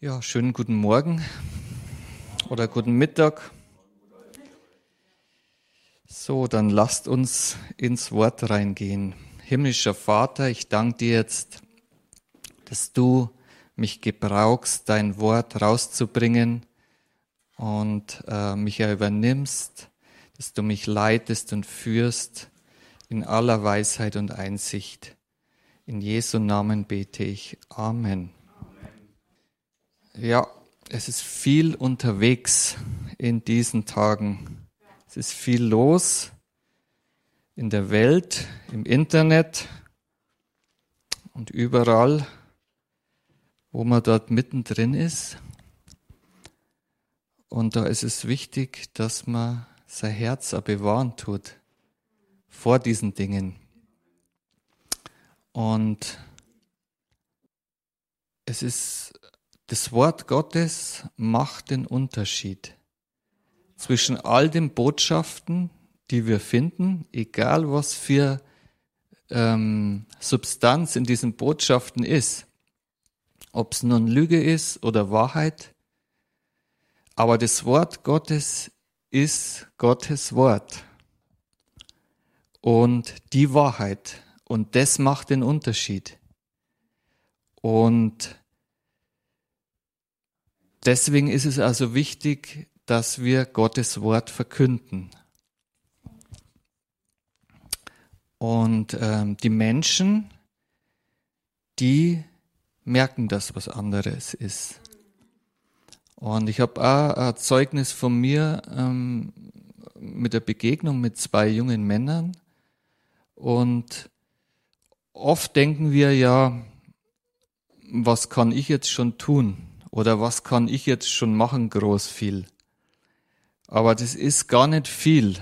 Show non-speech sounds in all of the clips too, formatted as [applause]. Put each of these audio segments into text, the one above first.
Ja, schönen guten Morgen oder guten Mittag. So, dann lasst uns ins Wort reingehen. Himmlischer Vater, ich danke dir jetzt, dass du mich gebrauchst, dein Wort rauszubringen und äh, mich ja übernimmst, dass du mich leitest und führst in aller Weisheit und Einsicht. In Jesu Namen bete ich. Amen. Ja, es ist viel unterwegs in diesen Tagen. Es ist viel los in der Welt, im Internet und überall, wo man dort mittendrin ist. Und da ist es wichtig, dass man sein Herz bewahren tut vor diesen Dingen. Und es ist das Wort Gottes macht den Unterschied zwischen all den Botschaften, die wir finden, egal was für ähm, Substanz in diesen Botschaften ist, ob es nun Lüge ist oder Wahrheit, aber das Wort Gottes ist Gottes Wort. Und die Wahrheit. Und das macht den Unterschied. Und Deswegen ist es also wichtig, dass wir Gottes Wort verkünden. Und ähm, die Menschen, die merken das, was anderes ist. Und ich habe auch ein Zeugnis von mir ähm, mit der Begegnung mit zwei jungen Männern. Und oft denken wir ja, was kann ich jetzt schon tun? Oder was kann ich jetzt schon machen, groß viel? Aber das ist gar nicht viel.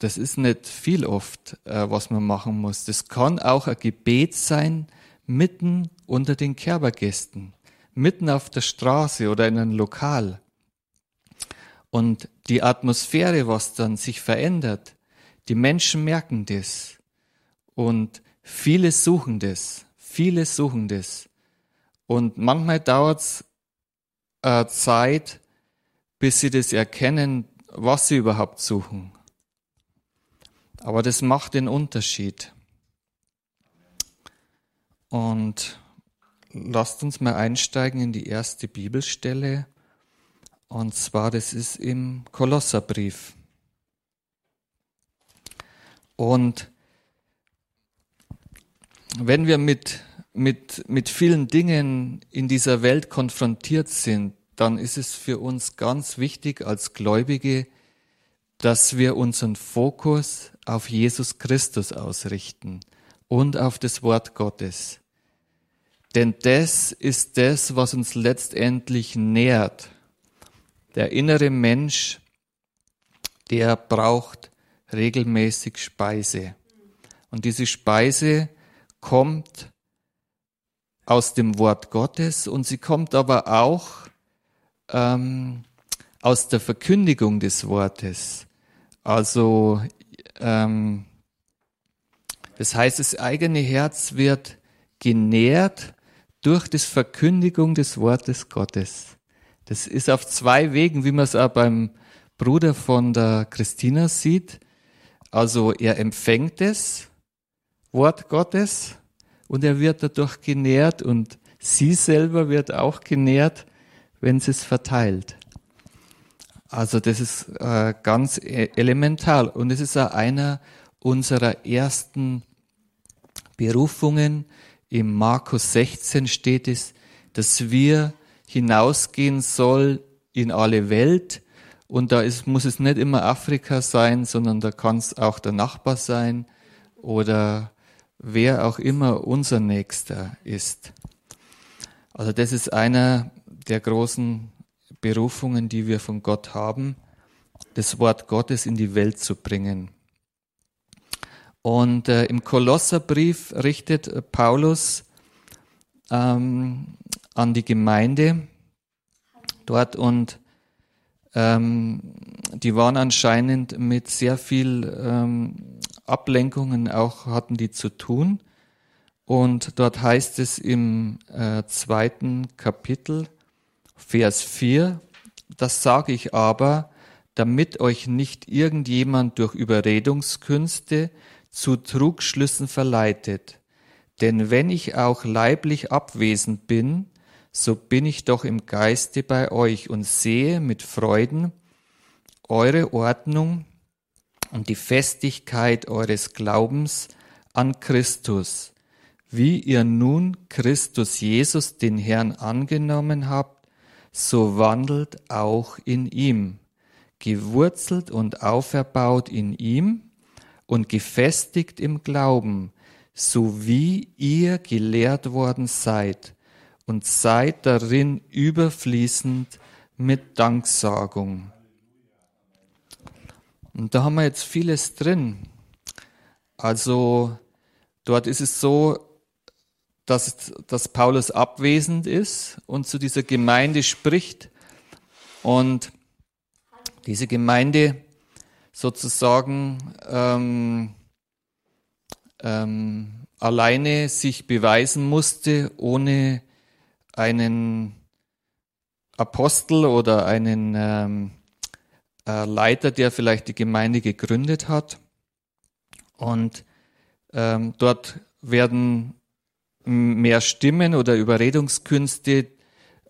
Das ist nicht viel oft, äh, was man machen muss. Das kann auch ein Gebet sein, mitten unter den Kerbergästen, mitten auf der Straße oder in einem Lokal. Und die Atmosphäre, was dann sich verändert, die Menschen merken das. Und viele suchen das. Viele suchen das. Und manchmal dauert es äh, Zeit, bis sie das erkennen, was sie überhaupt suchen. Aber das macht den Unterschied. Und lasst uns mal einsteigen in die erste Bibelstelle. Und zwar, das ist im Kolosserbrief. Und wenn wir mit mit, mit vielen Dingen in dieser Welt konfrontiert sind, dann ist es für uns ganz wichtig als Gläubige, dass wir unseren Fokus auf Jesus Christus ausrichten und auf das Wort Gottes. Denn das ist das, was uns letztendlich nährt. Der innere Mensch, der braucht regelmäßig Speise. Und diese Speise kommt aus dem Wort Gottes und sie kommt aber auch ähm, aus der Verkündigung des Wortes. Also ähm, das heißt, das eigene Herz wird genährt durch die Verkündigung des Wortes Gottes. Das ist auf zwei Wegen, wie man es auch beim Bruder von der Christina sieht. Also er empfängt das Wort Gottes und er wird dadurch genährt und sie selber wird auch genährt, wenn sie es verteilt. Also das ist äh, ganz e-, elementar und es ist auch einer unserer ersten Berufungen. Im Markus 16 steht es, dass wir hinausgehen soll in alle Welt und da ist, muss es nicht immer Afrika sein, sondern da kann es auch der Nachbar sein oder wer auch immer unser Nächster ist. Also das ist einer der großen Berufungen, die wir von Gott haben, das Wort Gottes in die Welt zu bringen. Und äh, im Kolosserbrief richtet Paulus ähm, an die Gemeinde dort und ähm, die waren anscheinend mit sehr viel ähm, Ablenkungen auch hatten die zu tun. Und dort heißt es im äh, zweiten Kapitel, Vers 4, das sage ich aber, damit euch nicht irgendjemand durch Überredungskünste zu Trugschlüssen verleitet. Denn wenn ich auch leiblich abwesend bin, so bin ich doch im Geiste bei euch und sehe mit Freuden eure Ordnung und die Festigkeit eures Glaubens an Christus, wie ihr nun Christus Jesus den Herrn angenommen habt, so wandelt auch in ihm, gewurzelt und auferbaut in ihm und gefestigt im Glauben, so wie ihr gelehrt worden seid, und seid darin überfließend mit Danksagung. Und da haben wir jetzt vieles drin. Also dort ist es so, dass, dass Paulus abwesend ist und zu dieser Gemeinde spricht und diese Gemeinde sozusagen ähm, ähm, alleine sich beweisen musste, ohne einen Apostel oder einen ähm, äh, Leiter, der vielleicht die Gemeinde gegründet hat. Und ähm, dort werden mehr Stimmen oder Überredungskünste,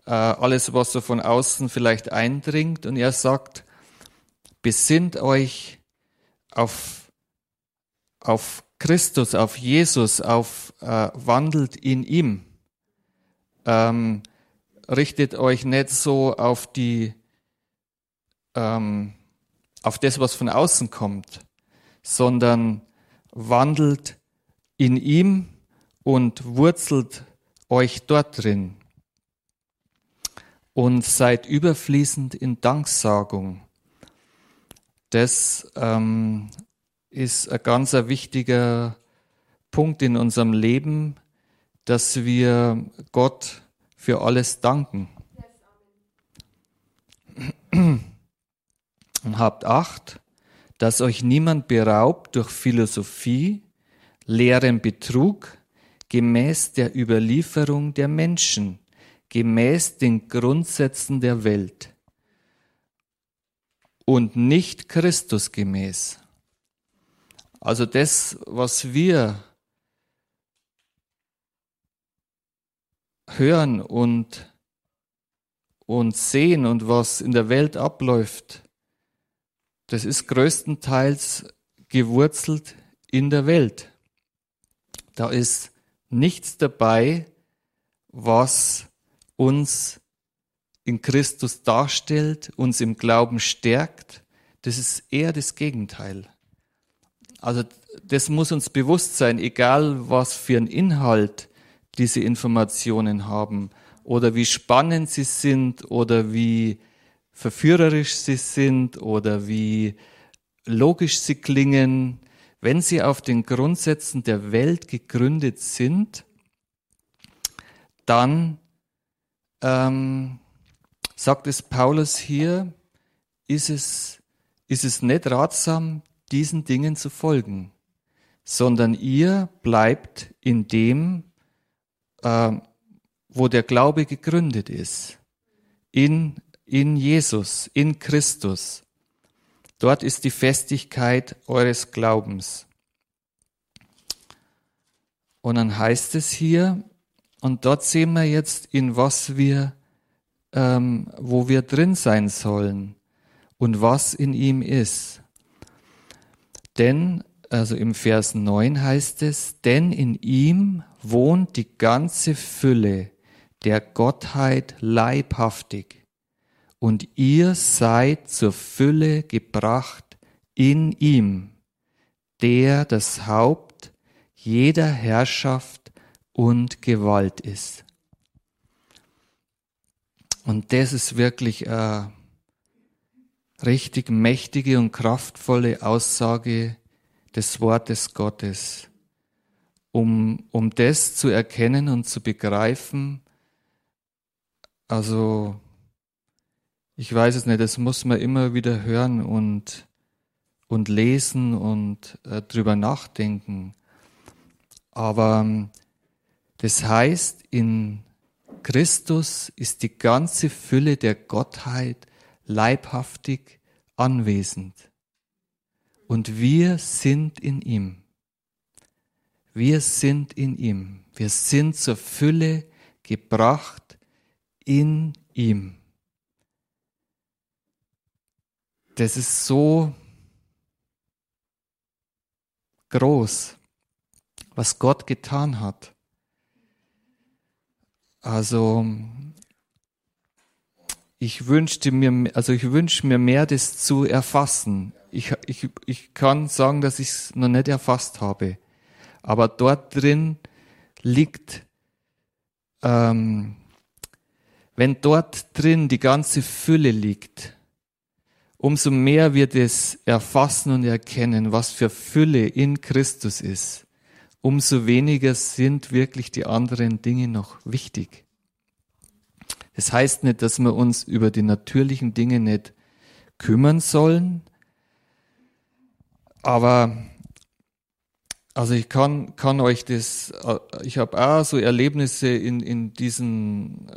äh, alles, was so von außen vielleicht eindringt. Und er sagt, besinnt euch auf, auf Christus, auf Jesus, auf äh, wandelt in ihm. Ähm, richtet euch nicht so auf die ähm, auf das, was von außen kommt, sondern wandelt in ihm und wurzelt euch dort drin und seid überfließend in Danksagung. Das ähm, ist ein ganz wichtiger Punkt in unserem Leben, dass wir Gott für alles danken. Und [clears throat] habt Acht, dass euch niemand beraubt durch Philosophie, leeren Betrug, gemäß der Überlieferung der Menschen, gemäß den Grundsätzen der Welt und nicht Christus gemäß. Also das, was wir hören und, und sehen und was in der Welt abläuft, das ist größtenteils gewurzelt in der Welt. Da ist nichts dabei, was uns in Christus darstellt, uns im Glauben stärkt. Das ist eher das Gegenteil. Also das muss uns bewusst sein, egal was für einen Inhalt diese Informationen haben oder wie spannend sie sind oder wie verführerisch sie sind oder wie logisch sie klingen, wenn sie auf den Grundsätzen der Welt gegründet sind, dann ähm, sagt es Paulus hier, ist es, ist es nicht ratsam, diesen Dingen zu folgen, sondern ihr bleibt in dem, äh, wo der Glaube gegründet ist, in in Jesus, in Christus. Dort ist die Festigkeit eures Glaubens. Und dann heißt es hier, und dort sehen wir jetzt, in was wir, ähm, wo wir drin sein sollen und was in ihm ist. Denn, also im Vers 9 heißt es, denn in ihm wohnt die ganze Fülle der Gottheit leibhaftig und ihr seid zur Fülle gebracht in ihm, der das Haupt jeder Herrschaft und Gewalt ist. Und das ist wirklich eine richtig mächtige und kraftvolle Aussage des Wortes Gottes. Um, um das zu erkennen und zu begreifen, also ich weiß es nicht, das muss man immer wieder hören und, und lesen und äh, drüber nachdenken. Aber ähm, Das heißt, in Christus ist die ganze Fülle der Gottheit leibhaftig anwesend. Und wir sind in ihm. Wir sind in ihm. Wir sind zur Fülle gebracht in ihm. Das ist so groß, was Gott getan hat. Also ich wünschte mir, also ich wünsche mir mehr, das zu erfassen. Ich, ich, ich kann sagen, dass ich es noch nicht erfasst habe. Aber dort drin liegt, ähm, wenn dort drin die ganze Fülle liegt, umso mehr wir das erfassen und erkennen, was für Fülle in Christus ist, umso weniger sind wirklich die anderen Dinge noch wichtig. Das heißt nicht, dass wir uns über die natürlichen Dinge nicht kümmern sollen, aber also ich kann, kann euch das, ich habe auch so Erlebnisse in, in diesen äh,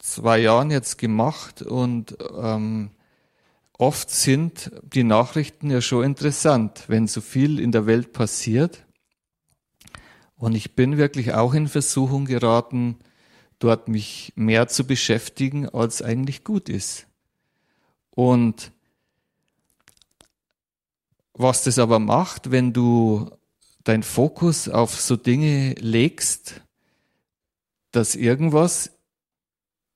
zwei Jahren jetzt gemacht und ähm, oft sind die Nachrichten ja schon interessant, wenn so viel in der Welt passiert. Und ich bin wirklich auch in Versuchung geraten, dort mich mehr zu beschäftigen, als eigentlich gut ist. Und was das aber macht, wenn du dein Fokus auf so Dinge legst, dass irgendwas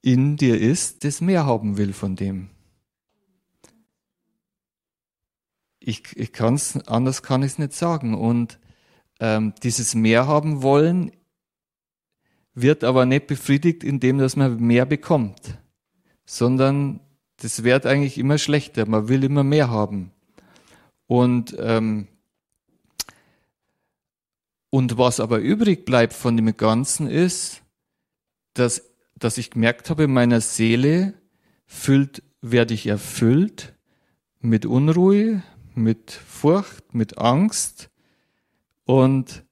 in dir ist, das mehr haben will von dem. Ich, ich kann es, anders kann ich es nicht sagen. Und ähm, dieses mehr haben wollen wird aber nicht befriedigt, indem dass man mehr bekommt, sondern das wird eigentlich immer schlechter. Man will immer mehr haben. Und, ähm, und was aber übrig bleibt von dem Ganzen ist, dass, dass ich gemerkt habe, in meiner Seele füllt, werde ich erfüllt mit Unruhe, mit Furcht, mit Angst und,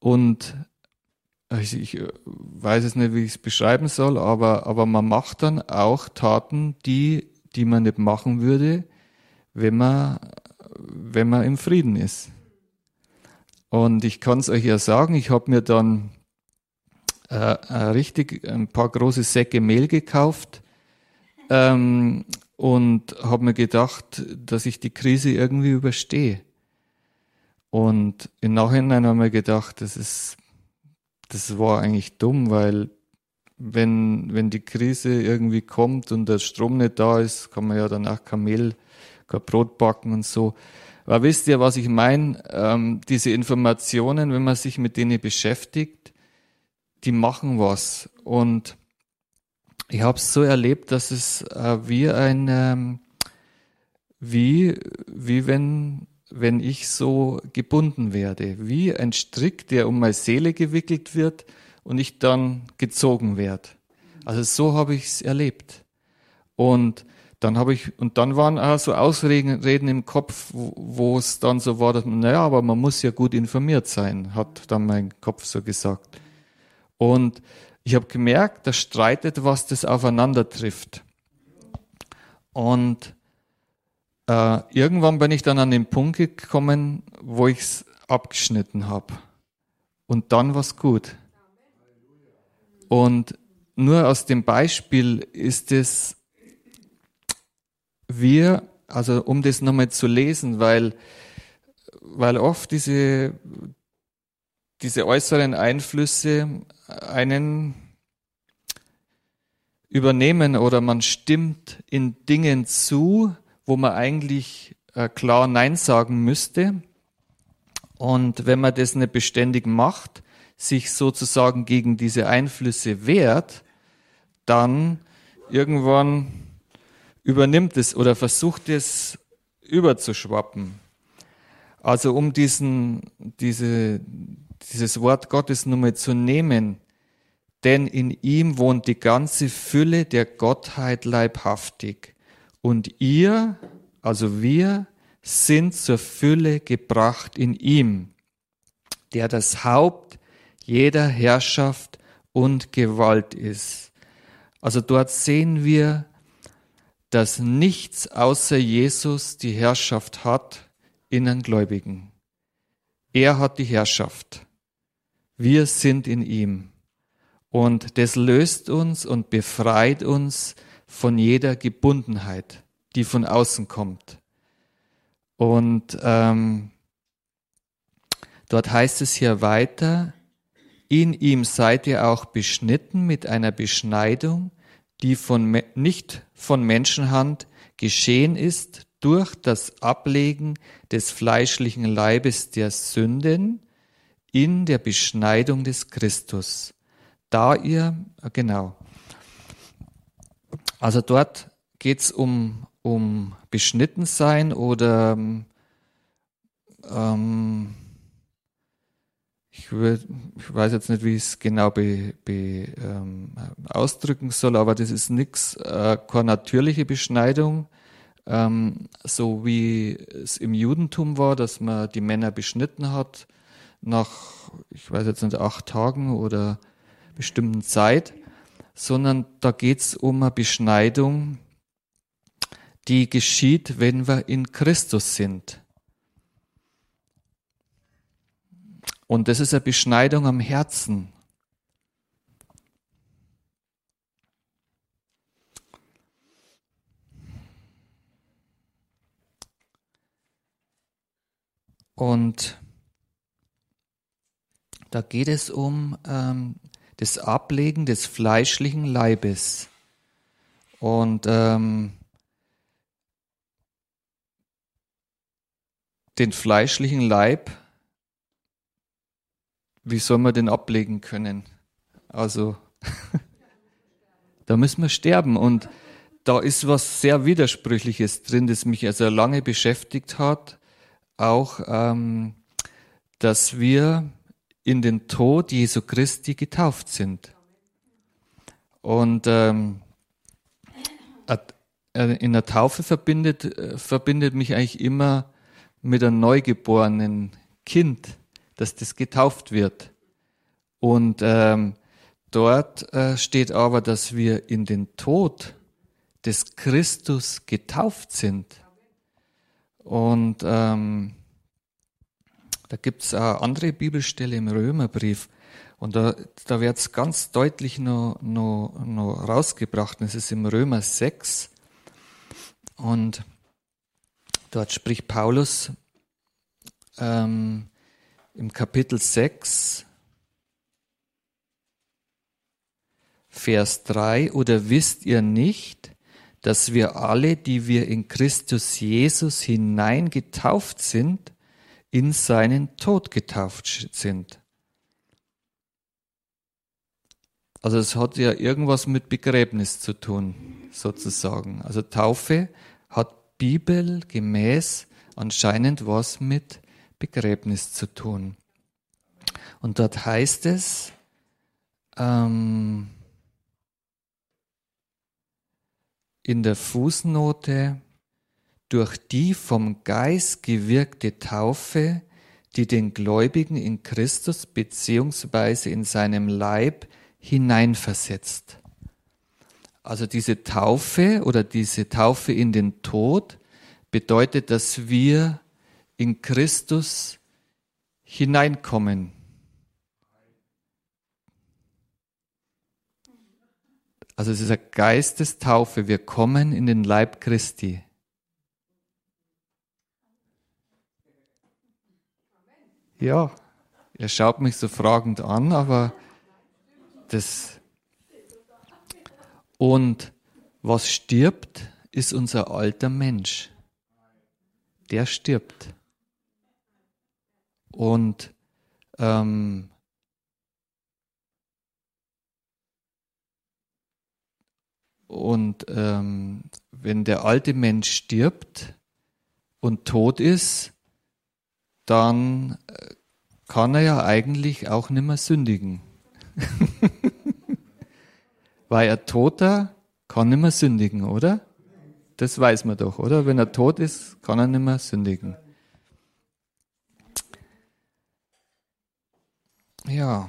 und also ich äh, weiß es nicht, wie ich es beschreiben soll, aber, aber man macht dann auch Taten, die, die man nicht machen würde, wenn man, wenn man im Frieden ist. Und ich kann es euch ja sagen, ich habe mir dann äh, richtig ein paar große Säcke Mehl gekauft ähm, und habe mir gedacht, dass ich die Krise irgendwie überstehe. Und im Nachhinein habe ich mir gedacht, das ist das war eigentlich dumm, weil wenn, wenn die Krise irgendwie kommt und der Strom nicht da ist, kann man ja danach Kamel, kein Brot backen und so. Aber wisst ihr, was ich meine? Ähm, diese Informationen, wenn man sich mit denen beschäftigt, die machen was. Und ich habe es so erlebt, dass es äh, wie ein, ähm, wie, wie wenn wenn ich so gebunden werde, wie ein Strick, der um meine Seele gewickelt wird und ich dann gezogen werde. Also so habe ich es erlebt. Und dann habe ich, und dann waren auch so Ausreden im Kopf, wo es dann so war, dass naja, aber man muss ja gut informiert sein, hat dann mein Kopf so gesagt. Und ich habe gemerkt, da streitet was, das aufeinander trifft. Und äh, irgendwann bin ich dann an den Punkt gekommen, wo ich es abgeschnitten habe. Und dann war es gut. Und nur aus dem Beispiel ist es, wir, also um das nochmal zu lesen, weil, weil oft diese, diese äußeren Einflüsse einen übernehmen oder man stimmt in Dingen zu, wo man eigentlich äh, klar Nein sagen müsste. Und wenn man das nicht beständig macht, sich sozusagen gegen diese Einflüsse wehrt, dann irgendwann übernimmt es oder versucht es überzuschwappen. Also um diesen, diese, dieses Wort Gottes nur mal zu nehmen, denn in ihm wohnt die ganze Fülle der Gottheit leibhaftig. Und ihr, also wir, sind zur Fülle gebracht in ihm, der das Haupt jeder Herrschaft und Gewalt ist. Also dort sehen wir, dass nichts außer Jesus die Herrschaft hat in den Gläubigen. Er hat die Herrschaft. Wir sind in ihm. Und das löst uns und befreit uns von jeder Gebundenheit, die von außen kommt. Und ähm, dort heißt es hier weiter, in ihm seid ihr auch beschnitten mit einer Beschneidung, die von, nicht von Menschenhand geschehen ist, durch das Ablegen des fleischlichen Leibes der Sünden in der Beschneidung des Christus. Da ihr, genau, also dort geht es um, um Beschnittensein oder ähm, ich, würd, ich weiß jetzt nicht, wie ich es genau be, be, ähm, ausdrücken soll, aber das ist nichts, äh, keine natürliche Beschneidung, ähm, so wie es im Judentum war, dass man die Männer beschnitten hat nach, ich weiß jetzt nicht, acht Tagen oder bestimmten Zeit, sondern da geht es um eine Beschneidung, die geschieht, wenn wir in Christus sind. Und das ist eine Beschneidung am Herzen. Und da geht es um ähm, das Ablegen des fleischlichen Leibes. Und ähm, den fleischlichen Leib wie soll man den ablegen können? Also, [laughs] da müssen wir sterben. Und da ist was sehr Widersprüchliches drin, das mich also lange beschäftigt hat. Auch, ähm, dass wir in den Tod Jesu Christi getauft sind. Und ähm, in der Taufe verbindet, äh, verbindet mich eigentlich immer mit einem neugeborenen Kind dass das getauft wird. Und ähm, dort äh, steht aber, dass wir in den Tod des Christus getauft sind. Und ähm, da gibt es eine andere Bibelstelle im Römerbrief. Und da, da wird es ganz deutlich noch, noch, noch rausgebracht. Das ist im Römer 6. Und dort spricht Paulus ähm, im Kapitel 6, Vers 3, oder wisst ihr nicht, dass wir alle, die wir in Christus Jesus hineingetauft sind, in seinen Tod getauft sind? Also es hat ja irgendwas mit Begräbnis zu tun, sozusagen. Also Taufe hat bibelgemäß anscheinend was mit Begräbnis zu tun. Und dort heißt es, ähm, in der Fußnote, durch die vom Geist gewirkte Taufe, die den Gläubigen in Christus beziehungsweise in seinem Leib hineinversetzt. Also diese Taufe oder diese Taufe in den Tod bedeutet, dass wir in Christus hineinkommen. Also es ist ein Geistestaufe. Wir kommen in den Leib Christi. Ja, er schaut mich so fragend an, aber das. Und was stirbt, ist unser alter Mensch. Der stirbt. Und ähm, und ähm, wenn der alte Mensch stirbt und tot ist, dann äh, kann er ja eigentlich auch nicht mehr sündigen. [laughs] Weil er Toter kann nicht mehr sündigen, oder? Das weiß man doch, oder? Wenn er tot ist, kann er nicht mehr sündigen. Ja.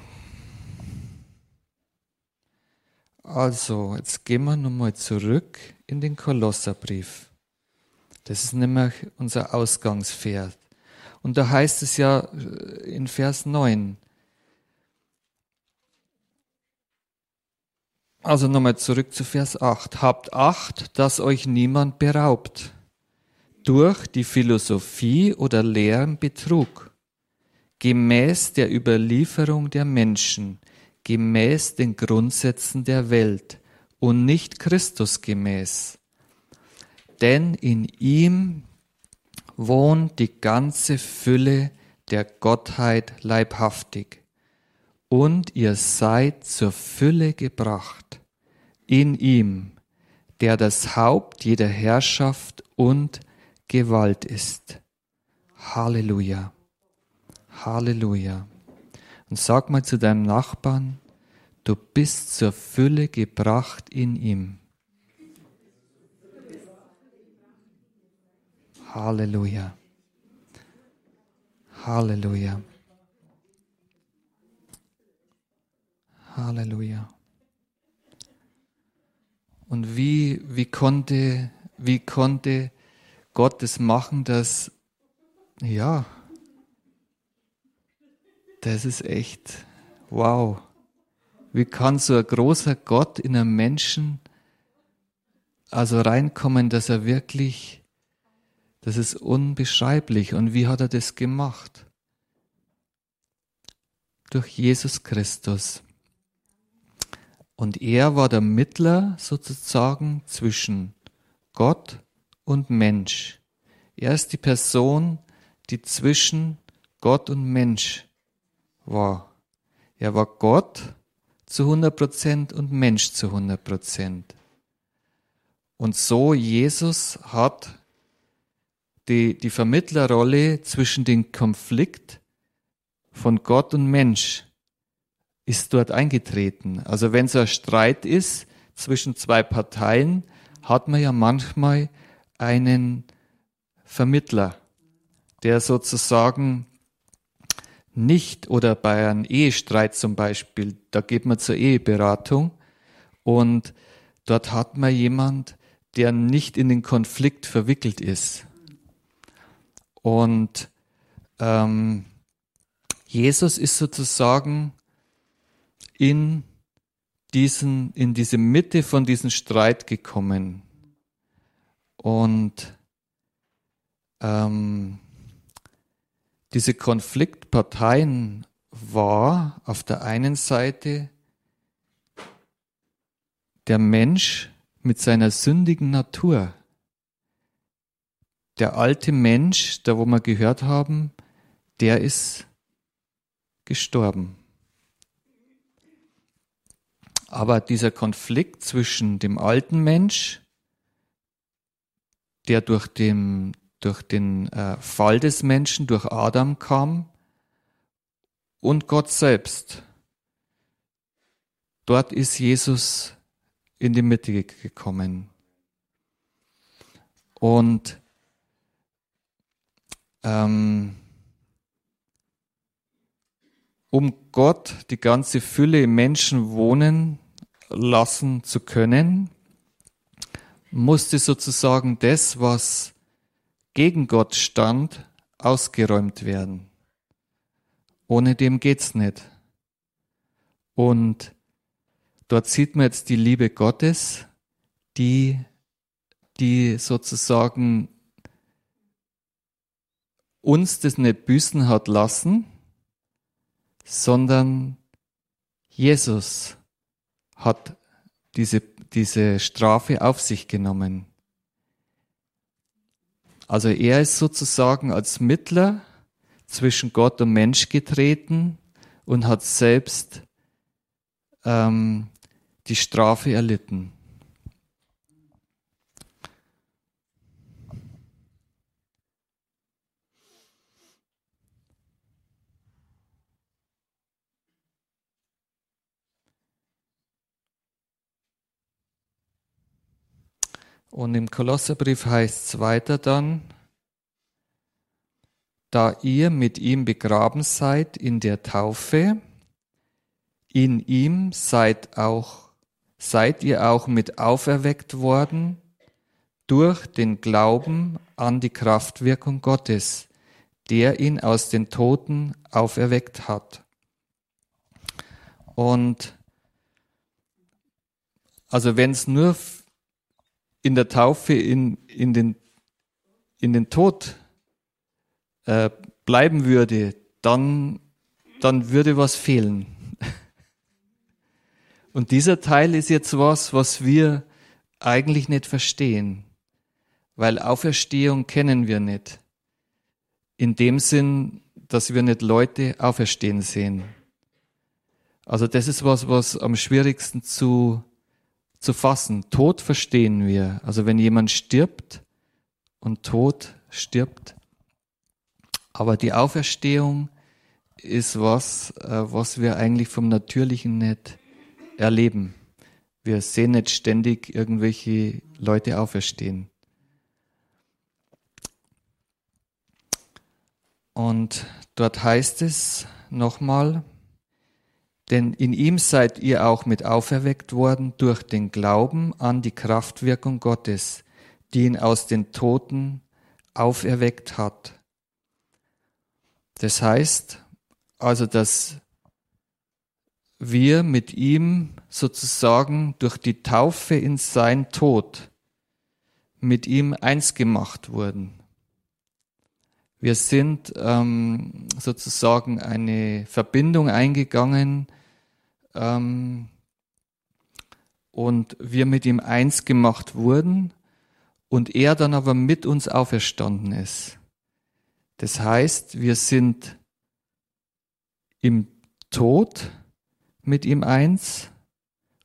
Also, jetzt gehen wir nochmal zurück in den Kolosserbrief. Das ist nämlich unser Ausgangspferd. Und da heißt es ja äh, in Vers 9. Also nochmal zurück zu Vers 8. Habt Acht, dass euch niemand beraubt durch die Philosophie oder Lehren Betrug gemäß der Überlieferung der Menschen, gemäß den Grundsätzen der Welt und nicht Christus gemäß. Denn in ihm wohnt die ganze Fülle der Gottheit leibhaftig und ihr seid zur Fülle gebracht in ihm, der das Haupt jeder Herrschaft und Gewalt ist. Halleluja. Halleluja. Und sag mal zu deinem Nachbarn, du bist zur Fülle gebracht in ihm. Halleluja. Halleluja. Halleluja. Und wie, wie konnte, wie konnte Gott es machen, dass, ja, das ist echt, wow. Wie kann so ein großer Gott in einem Menschen also reinkommen, dass er wirklich, das ist unbeschreiblich. Und wie hat er das gemacht? Durch Jesus Christus. Und er war der Mittler sozusagen zwischen Gott und Mensch. Er ist die Person, die zwischen Gott und Mensch war. Er war Gott zu 100 Prozent und Mensch zu 100 Prozent. Und so Jesus hat die, die Vermittlerrolle zwischen dem Konflikt von Gott und Mensch ist dort eingetreten. Also wenn so ein Streit ist zwischen zwei Parteien, hat man ja manchmal einen Vermittler, der sozusagen nicht oder bei einem Ehestreit zum Beispiel, da geht man zur Eheberatung und dort hat man jemand, der nicht in den Konflikt verwickelt ist. Und ähm, Jesus ist sozusagen in diesen, in diese Mitte von diesem Streit gekommen. Und ähm, diese Konfliktparteien war auf der einen Seite der Mensch mit seiner sündigen Natur. Der alte Mensch, da wo wir gehört haben, der ist gestorben. Aber dieser Konflikt zwischen dem alten Mensch, der durch den, durch den äh, Fall des Menschen, durch Adam kam, und Gott selbst, dort ist Jesus in die Mitte gekommen. Und ähm, um Gott die ganze Fülle im Menschen wohnen lassen zu können, musste sozusagen das, was gegen Gott stand, ausgeräumt werden. Ohne dem geht's nicht. Und dort sieht man jetzt die Liebe Gottes, die, die sozusagen uns das nicht büßen hat lassen, sondern Jesus hat diese, diese Strafe auf sich genommen. Also er ist sozusagen als Mittler zwischen Gott und Mensch getreten und hat selbst ähm, die Strafe erlitten. Und im Kolosserbrief heißt es weiter dann, da ihr mit ihm begraben seid in der Taufe, in ihm seid auch seid ihr auch mit auferweckt worden durch den Glauben an die Kraftwirkung Gottes, der ihn aus den Toten auferweckt hat. Und also wenn es nur in der Taufe in, in, den, in den Tod äh, bleiben würde, dann, dann würde was fehlen. [laughs] Und dieser Teil ist jetzt was, was wir eigentlich nicht verstehen, weil Auferstehung kennen wir nicht. In dem Sinn, dass wir nicht Leute auferstehen sehen. Also das ist was, was am schwierigsten zu, zu fassen. Tod verstehen wir. Also wenn jemand stirbt und Tod stirbt. Aber die Auferstehung ist was, äh, was wir eigentlich vom Natürlichen nicht erleben. Wir sehen nicht ständig irgendwelche Leute auferstehen. Und dort heißt es nochmal, denn in ihm seid ihr auch mit auferweckt worden durch den Glauben an die Kraftwirkung Gottes, die ihn aus den Toten auferweckt hat. Das heißt also, dass wir mit ihm sozusagen durch die Taufe in sein Tod mit ihm eins gemacht wurden. Wir sind ähm, sozusagen eine Verbindung eingegangen ähm, und wir mit ihm eins gemacht wurden und er dann aber mit uns auferstanden ist. Das heißt, wir sind im Tod mit ihm eins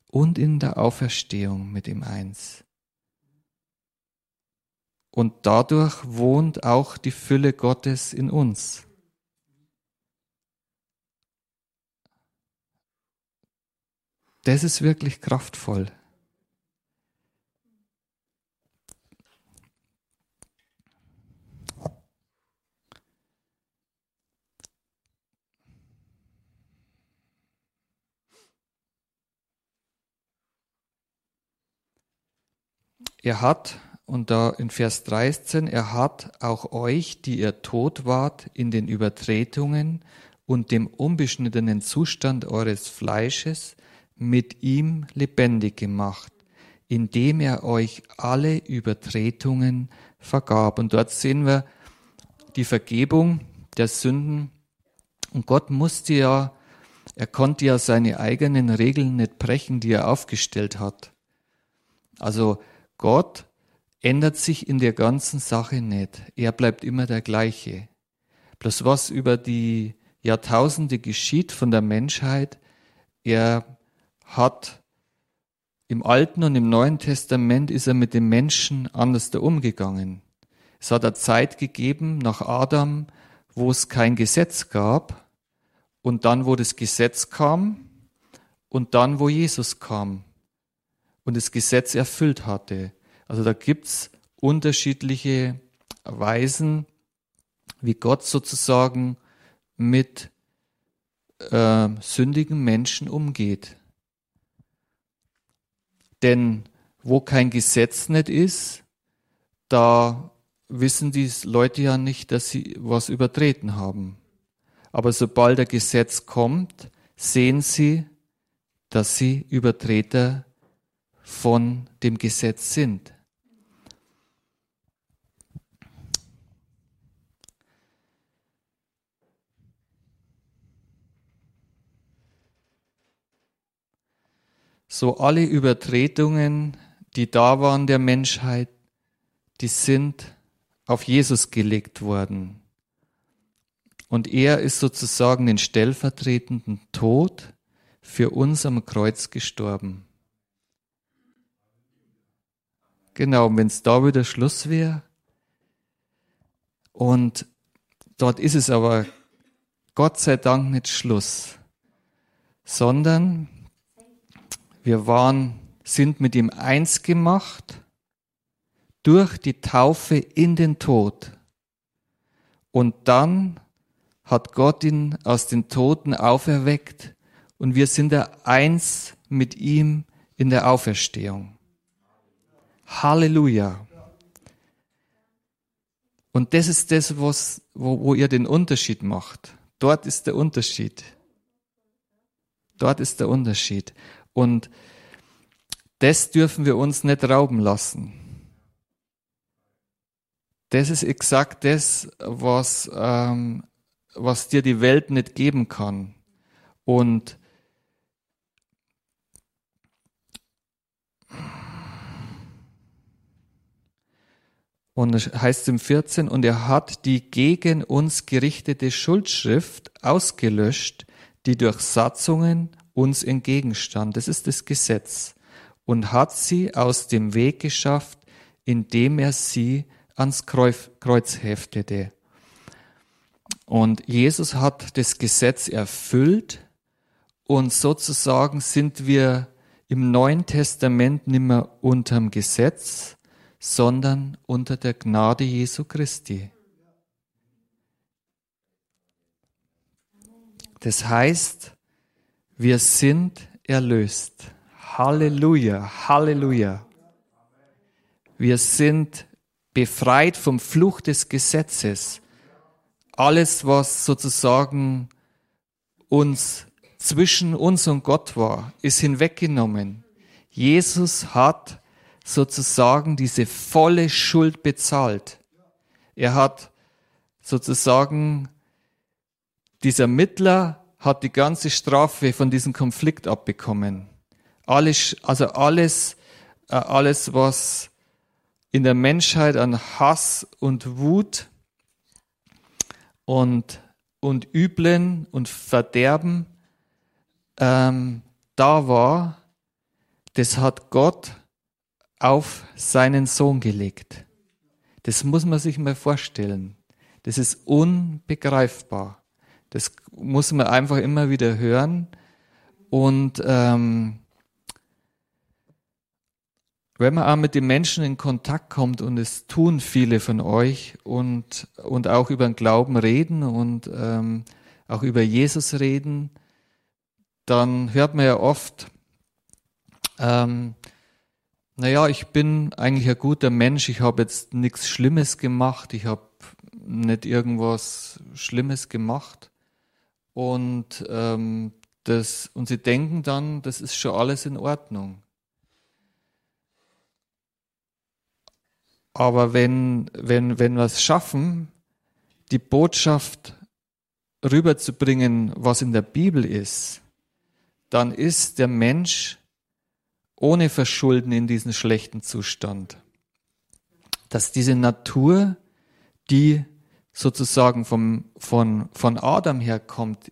und in der Auferstehung mit ihm eins. Und dadurch wohnt auch die Fülle Gottes in uns. Das ist wirklich kraftvoll. Er hat, und da in Vers 13, er hat auch euch, die ihr tot wart in den Übertretungen und dem unbeschnittenen Zustand eures Fleisches, mit ihm lebendig gemacht, indem er euch alle Übertretungen vergab. Und dort sehen wir die Vergebung der Sünden. Und Gott musste ja, er konnte ja seine eigenen Regeln nicht brechen, die er aufgestellt hat. Also Gott ändert sich in der ganzen Sache nicht. Er bleibt immer der gleiche. Bloß was über die Jahrtausende geschieht von der Menschheit, er hat im Alten und im Neuen Testament ist er mit den Menschen anders da umgegangen. Es hat eine Zeit gegeben nach Adam, wo es kein Gesetz gab und dann, wo das Gesetz kam und dann, wo Jesus kam und das Gesetz erfüllt hatte. Also da gibt's unterschiedliche Weisen, wie Gott sozusagen mit äh, sündigen Menschen umgeht. Denn wo kein Gesetz nicht ist, da wissen die Leute ja nicht, dass sie was übertreten haben. Aber sobald der Gesetz kommt, sehen sie, dass sie Übertreter von dem Gesetz sind. So alle Übertretungen, die da waren der Menschheit, die sind auf Jesus gelegt worden. Und er ist sozusagen den stellvertretenden Tod für uns am Kreuz gestorben. Genau, wenn es da wieder Schluss wäre. Und dort ist es aber Gott sei Dank nicht Schluss, sondern wir waren, sind mit ihm eins gemacht durch die Taufe in den Tod. Und dann hat Gott ihn aus den Toten auferweckt und wir sind da eins mit ihm in der Auferstehung. Halleluja. Und das ist das, was, wo, wo ihr den Unterschied macht. Dort ist der Unterschied. Dort ist der Unterschied. Und das dürfen wir uns nicht rauben lassen. Das ist exakt das, was, ähm, was dir die Welt nicht geben kann. Und Und es heißt im 14, und er hat die gegen uns gerichtete Schuldschrift ausgelöscht, die durch Satzungen uns entgegenstand. Das ist das Gesetz. Und hat sie aus dem Weg geschafft, indem er sie ans Kreuz heftete. Und Jesus hat das Gesetz erfüllt und sozusagen sind wir im Neuen Testament nicht mehr unterm Gesetz, sondern unter der Gnade Jesu Christi. Das heißt, wir sind erlöst. Halleluja, Halleluja. Wir sind befreit vom Fluch des Gesetzes. Alles, was sozusagen uns zwischen uns und Gott war, ist hinweggenommen. Jesus hat sozusagen diese volle Schuld bezahlt. Er hat sozusagen, dieser Mittler hat die ganze Strafe von diesem Konflikt abbekommen. Alles, also alles, äh, alles, was in der Menschheit an Hass und Wut und, und Üblen und Verderben ähm, da war, das hat Gott auf seinen Sohn gelegt. Das muss man sich mal vorstellen. Das ist unbegreifbar. Das muss man einfach immer wieder hören. Und ähm, wenn man auch mit den Menschen in Kontakt kommt, und es tun viele von euch, und, und auch über den Glauben reden und ähm, auch über Jesus reden, dann hört man ja oft, ähm, naja, ich bin eigentlich ein guter Mensch, ich habe jetzt nichts Schlimmes gemacht, ich habe nicht irgendwas Schlimmes gemacht. Und, ähm, das, und sie denken dann, das ist schon alles in Ordnung. Aber wenn, wenn, wenn wir es schaffen, die Botschaft rüberzubringen, was in der Bibel ist, dann ist der Mensch ohne Verschulden in diesen schlechten Zustand. Dass diese Natur, die sozusagen vom, von, von Adam herkommt,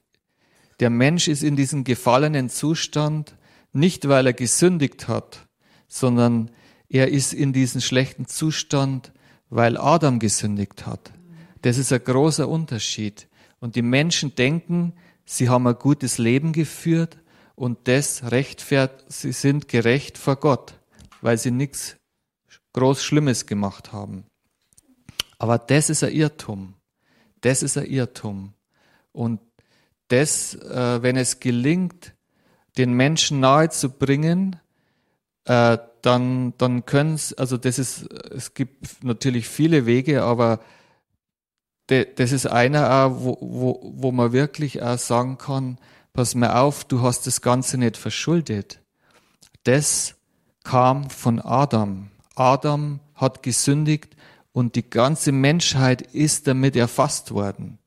der Mensch ist in diesem gefallenen Zustand nicht, weil er gesündigt hat, sondern er ist in diesem schlechten Zustand, weil Adam gesündigt hat. Das ist ein großer Unterschied. Und die Menschen denken, sie haben ein gutes Leben geführt und das rechtfährt, sie sind gerecht vor Gott, weil sie nichts groß Schlimmes gemacht haben. Aber das ist ein Irrtum. Das ist ein Irrtum. Und das, äh, wenn es gelingt, den Menschen nahe zu bringen, äh, dann, dann können es, also das ist, es gibt natürlich viele Wege, aber de, das ist einer auch, wo, wo, wo man wirklich auch sagen kann, pass mir auf, du hast das Ganze nicht verschuldet. Das kam von Adam. Adam hat gesündigt und die ganze Menschheit ist damit erfasst worden.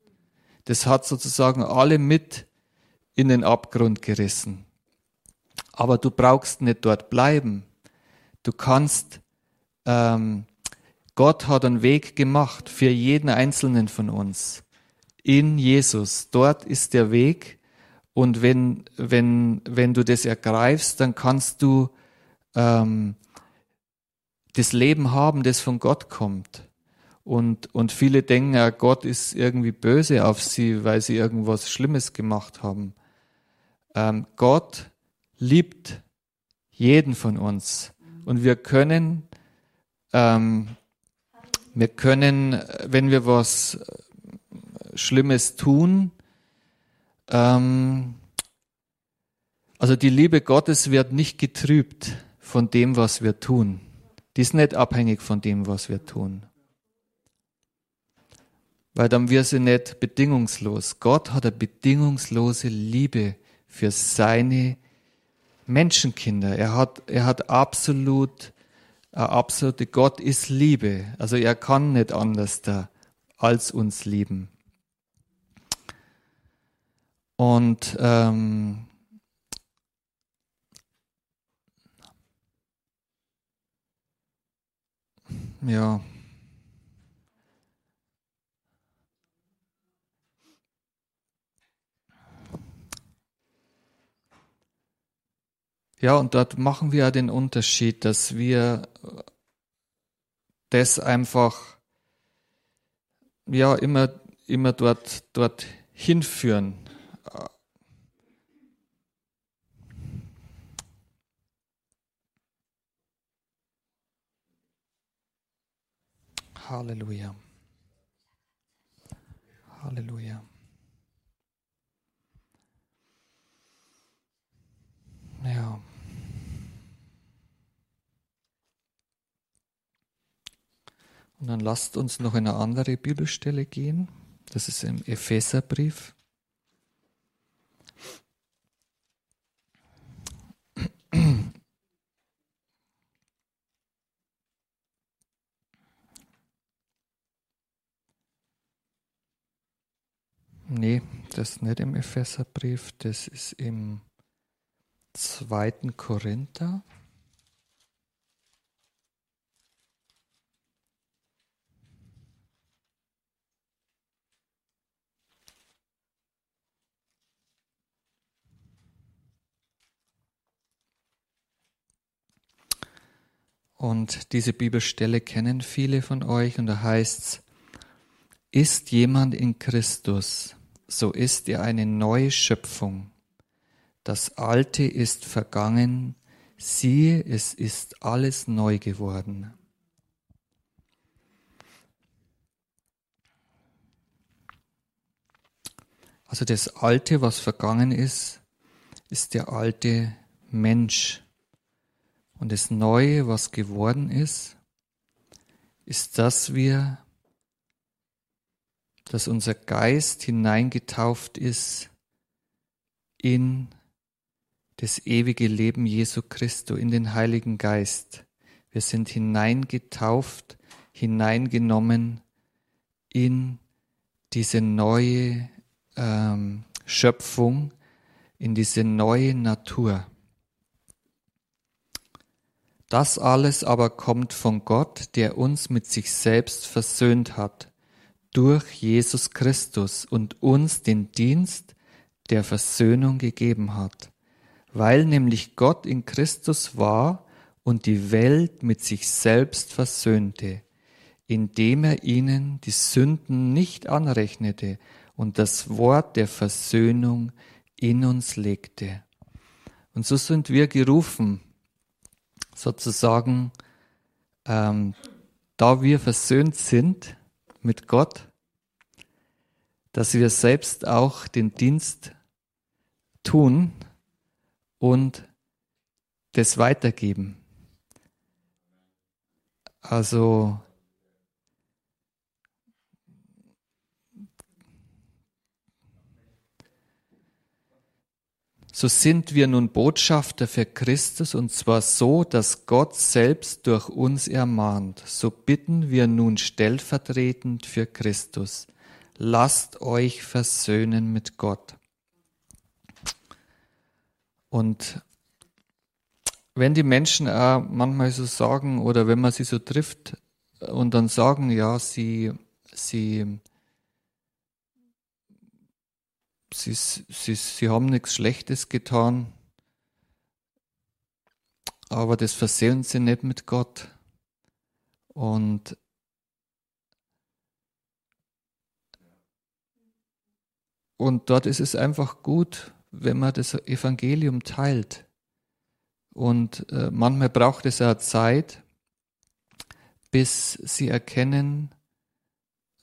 Das hat sozusagen alle mit in den Abgrund gerissen. Aber du brauchst nicht dort bleiben. Du kannst, ähm, Gott hat einen Weg gemacht für jeden einzelnen von uns. In Jesus. Dort ist der Weg und wenn, wenn, wenn du das ergreifst, dann kannst du ähm, das Leben haben, das von Gott kommt. Und, und viele denken, ja, Gott ist irgendwie böse auf sie, weil sie irgendwas Schlimmes gemacht haben. Ähm, Gott liebt jeden von uns. Und wir können, ähm, wir können, wenn wir was Schlimmes tun, ähm, Also die Liebe Gottes wird nicht getrübt von dem, was wir tun. Die ist nicht abhängig von dem, was wir tun. Weil dann wir sie nicht bedingungslos. Gott hat eine bedingungslose Liebe für seine Menschenkinder. Er hat, er hat absolut, eine absolute, Gott ist Liebe. Also er kann nicht anders da als uns lieben. Und ähm, ja. Ja, und dort machen wir den Unterschied, dass wir das einfach ja immer immer dort dort hinführen. Halleluja. Halleluja. Ja. Und dann lasst uns noch in eine andere Bibelstelle gehen. Das ist im Epheserbrief. Nee, das ist nicht im Epheserbrief, das ist im zweiten Korinther. Und diese Bibelstelle kennen viele von euch und da heißt es, ist jemand in Christus, so ist er eine neue Schöpfung. Das Alte ist vergangen, siehe, es ist alles neu geworden. Also das Alte, was vergangen ist, ist der alte Mensch. Und das Neue, was geworden ist, ist, dass wir, dass unser Geist hineingetauft ist in das ewige Leben Jesu Christo, in den Heiligen Geist. Wir sind hineingetauft, hineingenommen in diese neue ähm, Schöpfung, in diese neue Natur. Das alles aber kommt von Gott, der uns mit sich selbst versöhnt hat, durch Jesus Christus und uns den Dienst der Versöhnung gegeben hat, weil nämlich Gott in Christus war und die Welt mit sich selbst versöhnte, indem er ihnen die Sünden nicht anrechnete und das Wort der Versöhnung in uns legte. Und so sind wir gerufen, sozusagen, ähm, da wir versöhnt sind mit Gott, dass wir selbst auch den Dienst tun und das weitergeben. Also so sind wir nun Botschafter für Christus und zwar so, dass Gott selbst durch uns ermahnt. So bitten wir nun stellvertretend für Christus. Lasst euch versöhnen mit Gott. Und wenn die Menschen auch manchmal so sagen oder wenn man sie so trifft und dann sagen, ja, sie, sie sie, sie, sie haben nichts Schlechtes getan, aber das versehen sie nicht mit Gott. Und Und dort ist es einfach gut, wenn man das Evangelium teilt. Und äh, manchmal braucht es ja Zeit, bis sie erkennen,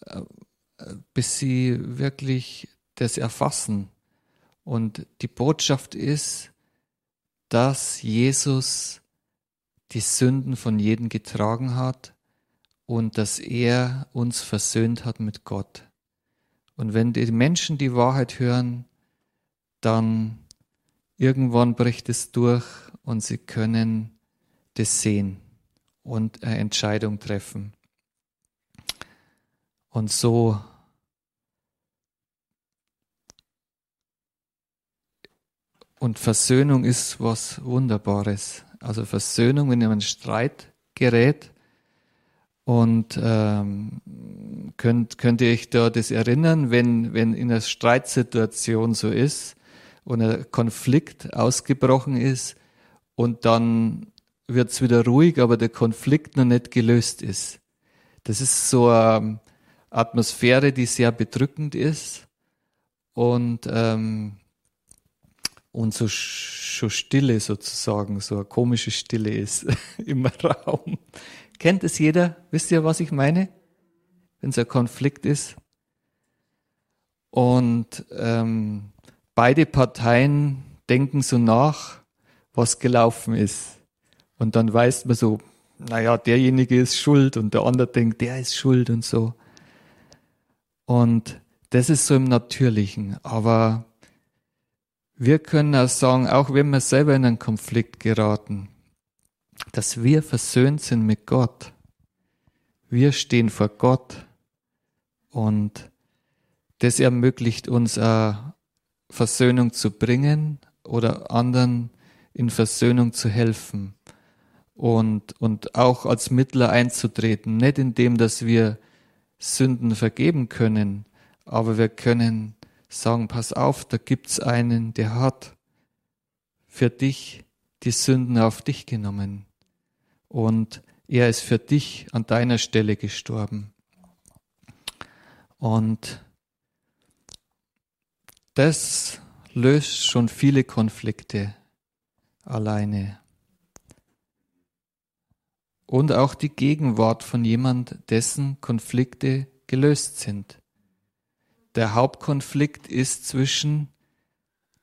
äh, bis sie wirklich das erfassen. Und die Botschaft ist, dass Jesus die Sünden von jedem getragen hat und dass er uns versöhnt hat mit Gott. Und wenn die Menschen die Wahrheit hören, dann irgendwann bricht es durch und sie können das sehen und eine Entscheidung treffen. Und so und Versöhnung ist was Wunderbares. Also Versöhnung, wenn in Streit gerät und ähm, könnt, könnt ihr euch da das erinnern, wenn, wenn in einer Streitsituation so ist und ein Konflikt ausgebrochen ist und dann wird es wieder ruhig, aber der Konflikt noch nicht gelöst ist. Das ist so eine Atmosphäre, die sehr bedrückend ist und, ähm, und so, so Stille sozusagen, so eine komische Stille ist [laughs] im Raum. Kennt es jeder? Wisst ihr, was ich meine? Wenn es ein Konflikt ist. Und ähm, beide Parteien denken so nach, was gelaufen ist. Und dann weiß man so, naja, derjenige ist schuld und der andere denkt, der ist schuld und so. Und das ist so im Natürlichen. Aber wir können auch sagen, auch wenn wir selber in einen Konflikt geraten, dass wir versöhnt sind mit Gott. Wir stehen vor Gott und das ermöglicht uns Versöhnung zu bringen oder anderen in Versöhnung zu helfen und, und auch als Mittler einzutreten. Nicht indem, dass wir Sünden vergeben können, aber wir können sagen, pass auf, da gibt's einen, der hat für dich die Sünden auf dich genommen. Und er ist für dich an deiner Stelle gestorben. Und das löst schon viele Konflikte alleine und auch die Gegenwart von jemand, dessen Konflikte gelöst sind. Der Hauptkonflikt ist zwischen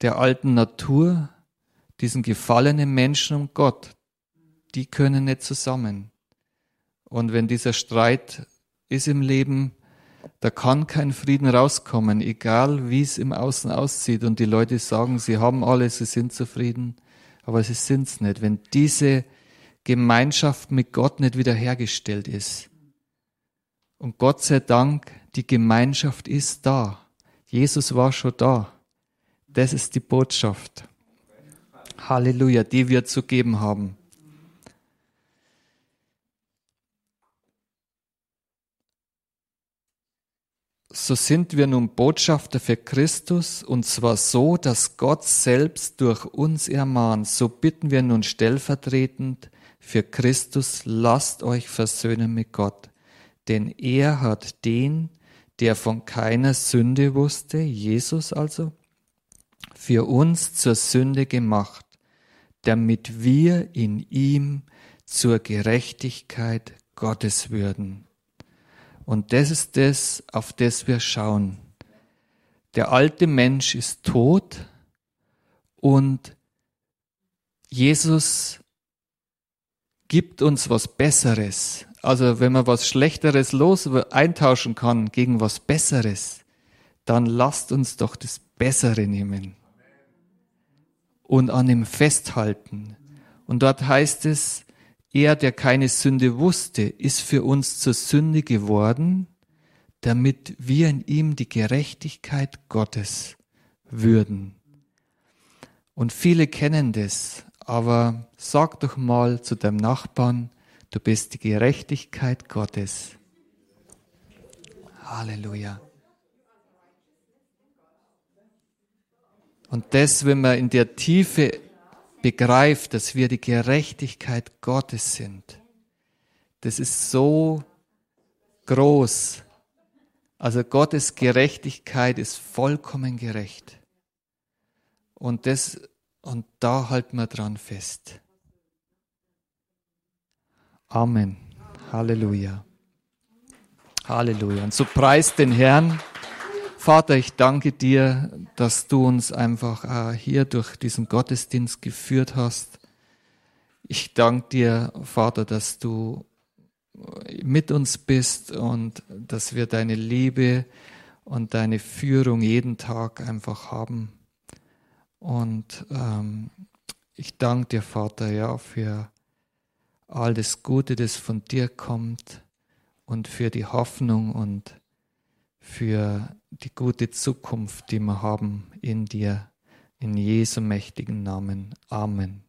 der alten Natur, diesen gefallenen Menschen und Gott. Die können nicht zusammen. Und wenn dieser Streit ist im Leben, da kann kein Frieden rauskommen, egal wie es im Außen aussieht. Und die Leute sagen, sie haben alles, sie sind zufrieden, aber sie sind's nicht. Wenn diese Gemeinschaft mit Gott nicht wiederhergestellt ist. Und Gott sei Dank, die Gemeinschaft ist da. Jesus war schon da. Das ist die Botschaft. Halleluja, die wir zu geben haben. So sind wir nun Botschafter für Christus und zwar so, dass Gott selbst durch uns ermahnt. So bitten wir nun stellvertretend für Christus lasst euch versöhnen mit Gott, denn er hat den, der von keiner Sünde wusste, Jesus also, für uns zur Sünde gemacht, damit wir in ihm zur Gerechtigkeit Gottes würden. Und das ist das, auf das wir schauen. Der alte Mensch ist tot und Jesus gibt uns was Besseres. Also wenn man was Schlechteres los eintauschen kann gegen was Besseres, dann lasst uns doch das Bessere nehmen und an ihm festhalten. Und dort heißt es, er, der keine Sünde wusste, ist für uns zur Sünde geworden, damit wir in ihm die Gerechtigkeit Gottes würden. Und viele kennen das, aber sag doch mal zu deinem Nachbarn, du bist die Gerechtigkeit Gottes. Halleluja. Und das, wenn man in der Tiefe begreift, dass wir die Gerechtigkeit Gottes sind, das ist so groß. Also Gottes Gerechtigkeit ist vollkommen gerecht. Und das und da halten wir dran fest. Amen. Halleluja. Halleluja. Und so preist den Herrn Vater, ich danke dir, dass du uns einfach äh, hier durch diesen Gottesdienst geführt hast. Ich danke dir, Vater, dass du mit uns bist und dass wir deine Liebe und deine Führung jeden Tag einfach haben. Und ähm, ich danke dir, Vater, ja, für all das Gute, das von dir kommt und für die Hoffnung und für die gute Zukunft, die wir haben in dir. In Jesu mächtigen Namen. Amen.